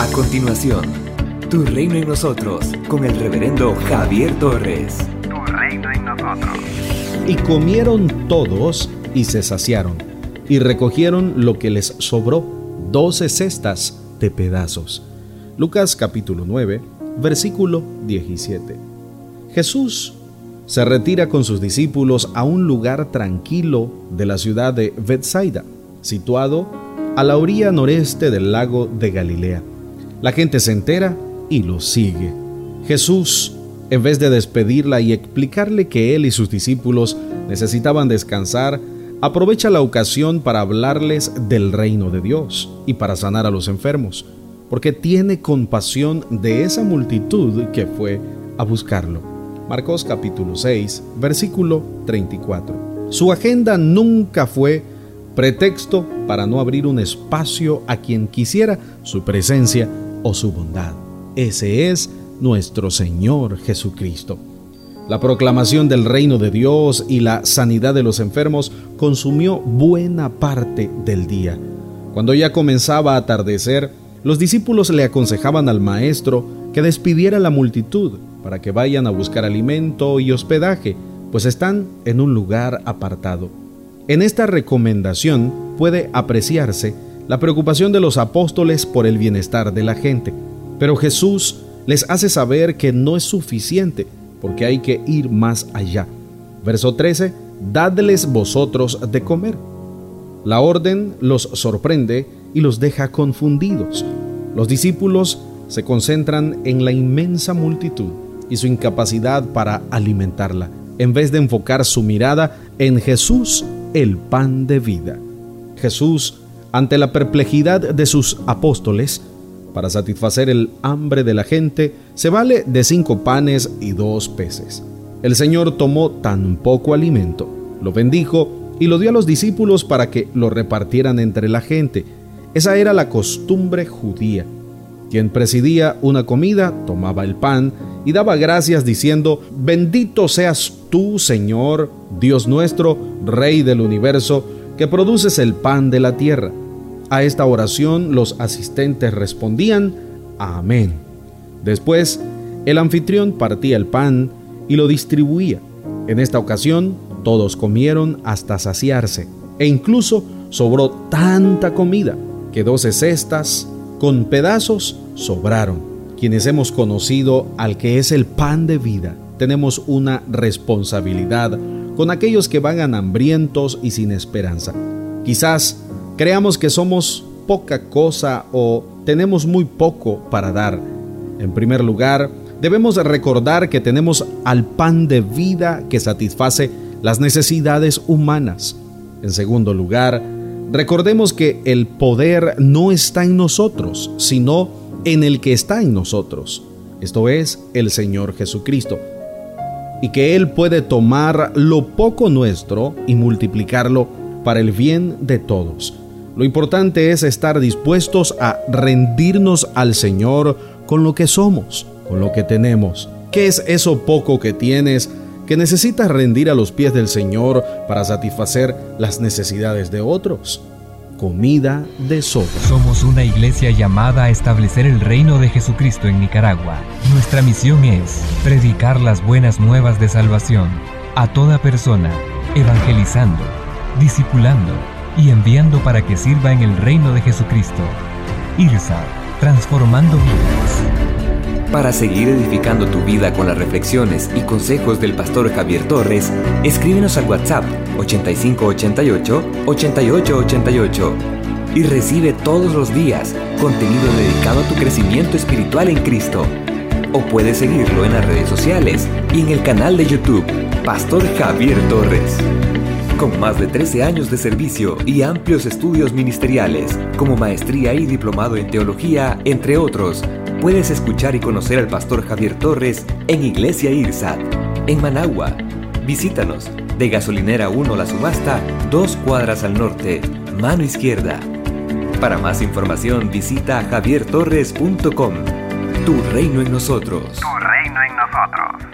A continuación, Tu Reino en Nosotros con el reverendo Javier Torres. Tu Reino en Nosotros. Y comieron todos y se saciaron, y recogieron lo que les sobró, doce cestas de pedazos. Lucas capítulo 9, versículo 17. Jesús se retira con sus discípulos a un lugar tranquilo de la ciudad de Bethsaida, situado a la orilla noreste del lago de Galilea. La gente se entera y lo sigue. Jesús, en vez de despedirla y explicarle que él y sus discípulos necesitaban descansar, aprovecha la ocasión para hablarles del reino de Dios y para sanar a los enfermos, porque tiene compasión de esa multitud que fue a buscarlo. Marcos capítulo 6, versículo 34. Su agenda nunca fue pretexto para no abrir un espacio a quien quisiera su presencia o su bondad. Ese es nuestro Señor Jesucristo. La proclamación del reino de Dios y la sanidad de los enfermos consumió buena parte del día. Cuando ya comenzaba a atardecer, los discípulos le aconsejaban al maestro que despidiera a la multitud para que vayan a buscar alimento y hospedaje, pues están en un lugar apartado. En esta recomendación puede apreciarse la preocupación de los apóstoles por el bienestar de la gente, pero Jesús les hace saber que no es suficiente porque hay que ir más allá. Verso 13, dadles vosotros de comer. La orden los sorprende y los deja confundidos. Los discípulos se concentran en la inmensa multitud y su incapacidad para alimentarla, en vez de enfocar su mirada en Jesús el pan de vida. Jesús, ante la perplejidad de sus apóstoles, para satisfacer el hambre de la gente, se vale de cinco panes y dos peces. El Señor tomó tan poco alimento, lo bendijo y lo dio a los discípulos para que lo repartieran entre la gente. Esa era la costumbre judía. Quien presidía una comida tomaba el pan y daba gracias diciendo, bendito seas tú, Señor, Dios nuestro, Rey del universo, que produces el pan de la tierra. A esta oración los asistentes respondían, Amén. Después, el anfitrión partía el pan y lo distribuía. En esta ocasión, todos comieron hasta saciarse, e incluso sobró tanta comida que doce cestas con pedazos sobraron quienes hemos conocido al que es el pan de vida, tenemos una responsabilidad con aquellos que van hambrientos y sin esperanza. Quizás creamos que somos poca cosa o tenemos muy poco para dar. En primer lugar, debemos recordar que tenemos al pan de vida que satisface las necesidades humanas. En segundo lugar, recordemos que el poder no está en nosotros, sino en el que está en nosotros, esto es, el Señor Jesucristo, y que Él puede tomar lo poco nuestro y multiplicarlo para el bien de todos. Lo importante es estar dispuestos a rendirnos al Señor con lo que somos, con lo que tenemos. ¿Qué es eso poco que tienes que necesitas rendir a los pies del Señor para satisfacer las necesidades de otros? comida de sobra. Somos una iglesia llamada a establecer el reino de Jesucristo en Nicaragua. Nuestra misión es predicar las buenas nuevas de salvación a toda persona, evangelizando, discipulando y enviando para que sirva en el reino de Jesucristo. IRSA, transformando vidas. Para seguir edificando tu vida con las reflexiones y consejos del pastor Javier Torres, escríbenos al WhatsApp 8588 8888 y recibe todos los días contenido dedicado a tu crecimiento espiritual en Cristo. O puedes seguirlo en las redes sociales y en el canal de YouTube Pastor Javier Torres. Con más de 13 años de servicio y amplios estudios ministeriales, como maestría y diplomado en teología, entre otros, Puedes escuchar y conocer al pastor Javier Torres en Iglesia IRSAT, en Managua. Visítanos de Gasolinera 1 La Subasta, dos cuadras al norte, mano izquierda. Para más información visita javiertorres.com. Tu reino en nosotros. Tu reino en nosotros.